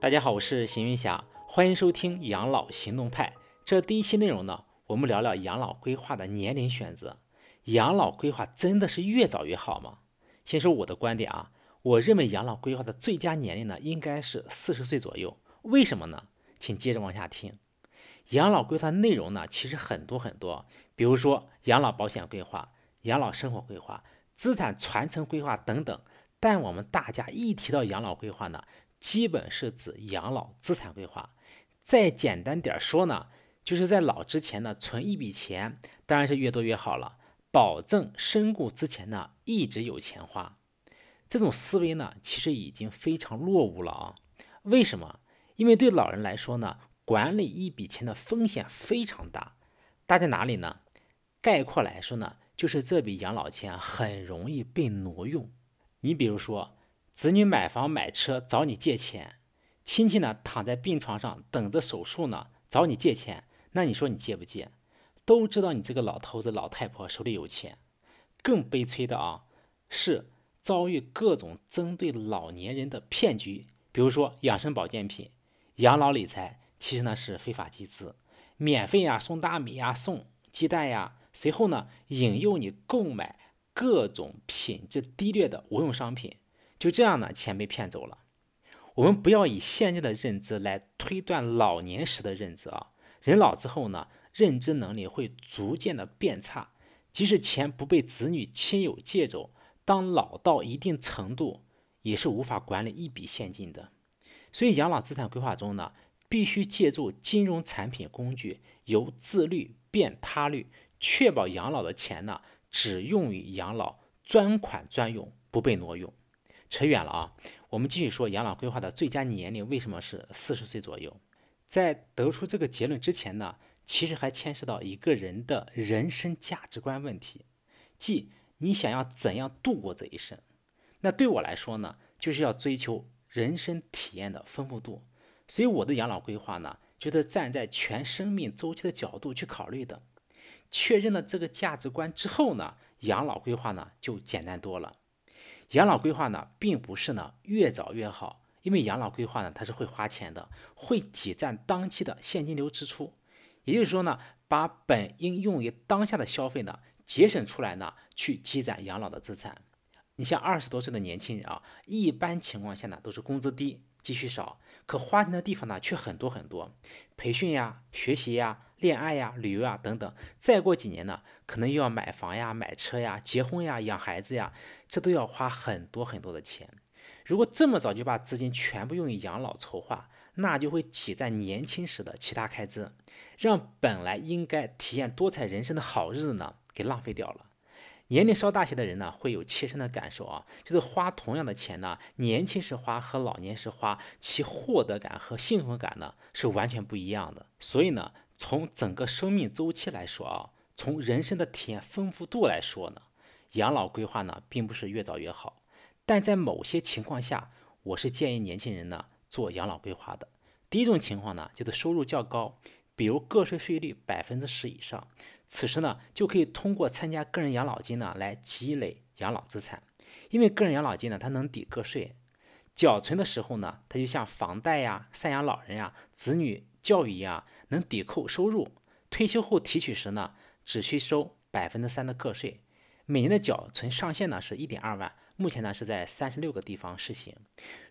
大家好，我是邢云霞，欢迎收听养老行动派。这第一期内容呢，我们聊聊养老规划的年龄选择。养老规划真的是越早越好吗？先说我的观点啊，我认为养老规划的最佳年龄呢，应该是四十岁左右。为什么呢？请接着往下听。养老规划内容呢，其实很多很多，比如说养老保险规划、养老生活规划、资产传承规划等等。但我们大家一提到养老规划呢，基本是指养老资产规划。再简单点说呢，就是在老之前呢，存一笔钱，当然是越多越好了，保证身故之前呢，一直有钱花。这种思维呢，其实已经非常落伍了啊。为什么？因为对老人来说呢，管理一笔钱的风险非常大。大在哪里呢？概括来说呢，就是这笔养老钱很容易被挪用。你比如说，子女买房买车找你借钱，亲戚呢躺在病床上等着手术呢找你借钱，那你说你借不借？都知道你这个老头子老太婆手里有钱。更悲催的啊，是遭遇各种针对老年人的骗局，比如说养生保健品、养老理财，其实呢是非法集资，免费呀送大米呀送鸡蛋呀，随后呢引诱你购买。各种品质低劣的无用商品，就这样呢，钱被骗走了。我们不要以现在的认知来推断老年时的认知啊。人老之后呢，认知能力会逐渐的变差。即使钱不被子女亲友借走，当老到一定程度，也是无法管理一笔现金的。所以，养老资产规划中呢，必须借助金融产品工具，由自律变他律，确保养老的钱呢。只用于养老，专款专用，不被挪用。扯远了啊，我们继续说养老规划的最佳年龄为什么是四十岁左右？在得出这个结论之前呢，其实还牵涉到一个人的人生价值观问题，即你想要怎样度过这一生？那对我来说呢，就是要追求人生体验的丰富度。所以我的养老规划呢，就是站在全生命周期的角度去考虑的。确认了这个价值观之后呢，养老规划呢就简单多了。养老规划呢，并不是呢越早越好，因为养老规划呢它是会花钱的，会挤占当期的现金流支出。也就是说呢，把本应用于当下的消费呢节省出来呢，去积攒养老的资产。你像二十多岁的年轻人啊，一般情况下呢都是工资低。积蓄少，可花钱的地方呢却很多很多，培训呀、学习呀、恋爱呀、旅游啊等等。再过几年呢，可能又要买房呀、买车呀、结婚呀、养孩子呀，这都要花很多很多的钱。如果这么早就把资金全部用于养老筹划，那就会挤占年轻时的其他开支，让本来应该体验多彩人生的好日子呢给浪费掉了。年龄稍大些的人呢，会有切身的感受啊，就是花同样的钱呢，年轻时花和老年时花，其获得感和幸福感呢是完全不一样的。所以呢，从整个生命周期来说啊，从人生的体验丰富度来说呢，养老规划呢并不是越早越好。但在某些情况下，我是建议年轻人呢做养老规划的。第一种情况呢，就是收入较高，比如个税税率百分之十以上。此时呢，就可以通过参加个人养老金呢来积累养老资产，因为个人养老金呢它能抵个税，缴存的时候呢，它就像房贷呀、赡养老人呀、子女教育一样，能抵扣收入。退休后提取时呢，只需收百分之三的个税。每年的缴存上限呢是一点二万，目前呢是在三十六个地方试行。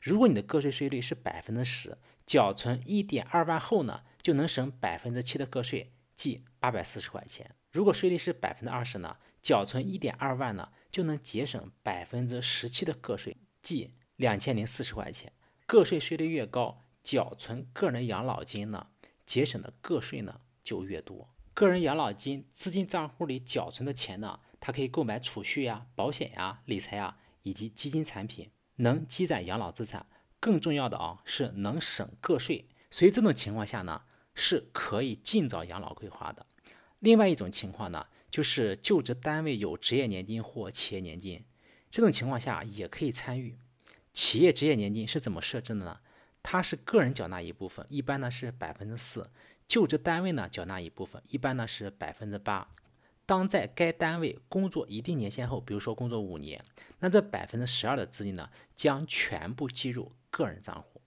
如果你的个税税率是百分之十，缴存一点二万后呢，就能省百分之七的个税。即八百四十块钱。如果税率是百分之二十呢，缴存一点二万呢，就能节省百分之十七的个税，即两千零四十块钱。个税税率越高，缴存个人养老金呢，节省的个税呢就越多。个人养老金资金账户里缴存的钱呢，它可以购买储蓄呀、保险呀、理财呀以及基金产品，能积攒养老资产。更重要的啊，是能省个税。所以这种情况下呢。是可以尽早养老规划的。另外一种情况呢，就是就职单位有职业年金或企业年金，这种情况下也可以参与。企业职业年金是怎么设置的呢？它是个人缴纳一部分，一般呢是百分之四；就职单位呢缴纳一部分，一般呢是百分之八。当在该单位工作一定年限后，比如说工作五年，那这百分之十二的资金呢将全部计入个人账户。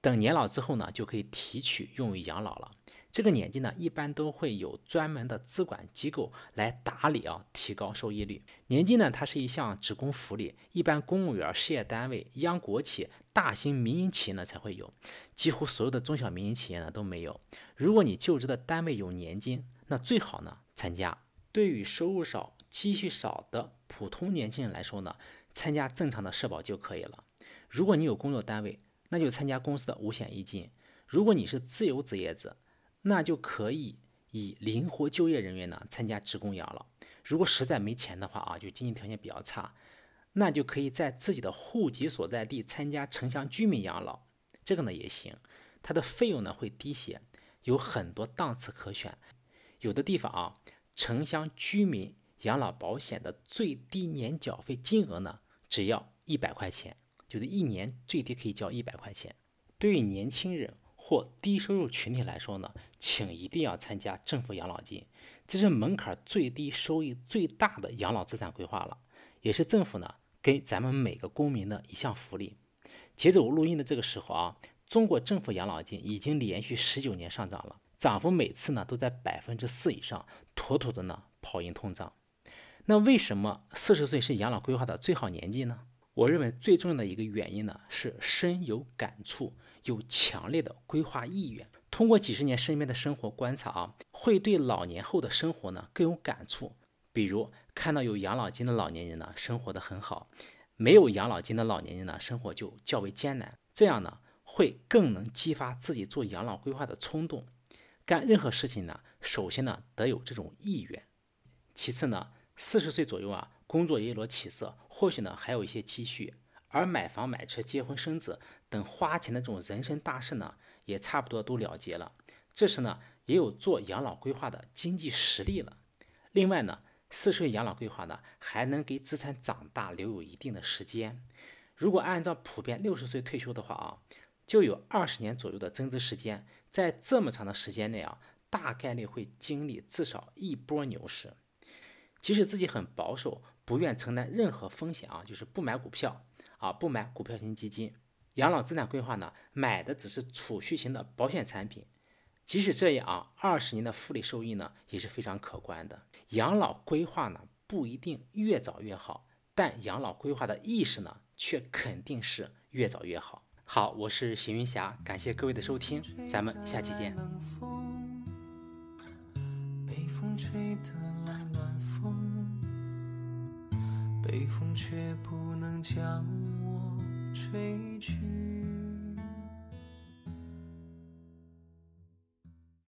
等年老之后呢，就可以提取用于养老了。这个年纪呢，一般都会有专门的资管机构来打理啊，提高收益率。年金呢，它是一项职工福利，一般公务员、事业单位、央国企、大型民营企业呢才会有，几乎所有的中小民营企业呢都没有。如果你就职的单位有年金，那最好呢参加。对于收入少、积蓄少的普通年轻人来说呢，参加正常的社保就可以了。如果你有工作单位，那就参加公司的五险一金。如果你是自由职业者，那就可以以灵活就业人员呢参加职工养老。如果实在没钱的话啊，就经济条件比较差，那就可以在自己的户籍所在地参加城乡居民养老，这个呢也行。它的费用呢会低些，有很多档次可选。有的地方啊，城乡居民养老保险的最低年缴费金额呢只要一百块钱，就是一年最低可以交一百块钱。对于年轻人。或低收入群体来说呢，请一定要参加政府养老金，这是门槛最低、收益最大的养老资产规划了，也是政府呢给咱们每个公民的一项福利。截止我录音的这个时候啊，中国政府养老金已经连续十九年上涨了，涨幅每次呢都在百分之四以上，妥妥的呢跑赢通胀。那为什么四十岁是养老规划的最好年纪呢？我认为最重要的一个原因呢是深有感触。有强烈的规划意愿，通过几十年身边的生活观察啊，会对老年后的生活呢更有感触。比如看到有养老金的老年人呢，生活的很好；没有养老金的老年人呢，生活就较为艰难。这样呢，会更能激发自己做养老规划的冲动。干任何事情呢，首先呢得有这种意愿，其次呢，四十岁左右啊，工作也有了起色，或许呢还有一些积蓄。而买房、买车、结婚、生子等花钱的这种人生大事呢，也差不多都了结了。这时呢，也有做养老规划的经济实力了。另外呢，四十岁养老规划呢，还能给资产长大留有一定的时间。如果按照普遍六十岁退休的话啊，就有二十年左右的增值时间。在这么长的时间内啊，大概率会经历至少一波牛市。即使自己很保守，不愿承担任何风险啊，就是不买股票。啊，不买股票型基金，养老资产规划呢，买的只是储蓄型的保险产品。即使这样啊，二十年的复利收益呢，也是非常可观的。养老规划呢，不一定越早越好，但养老规划的意识呢，却肯定是越早越好。好，我是邢云霞，感谢各位的收听，咱们下期见。北风吹得来暖风，北风却不能将我。吹去。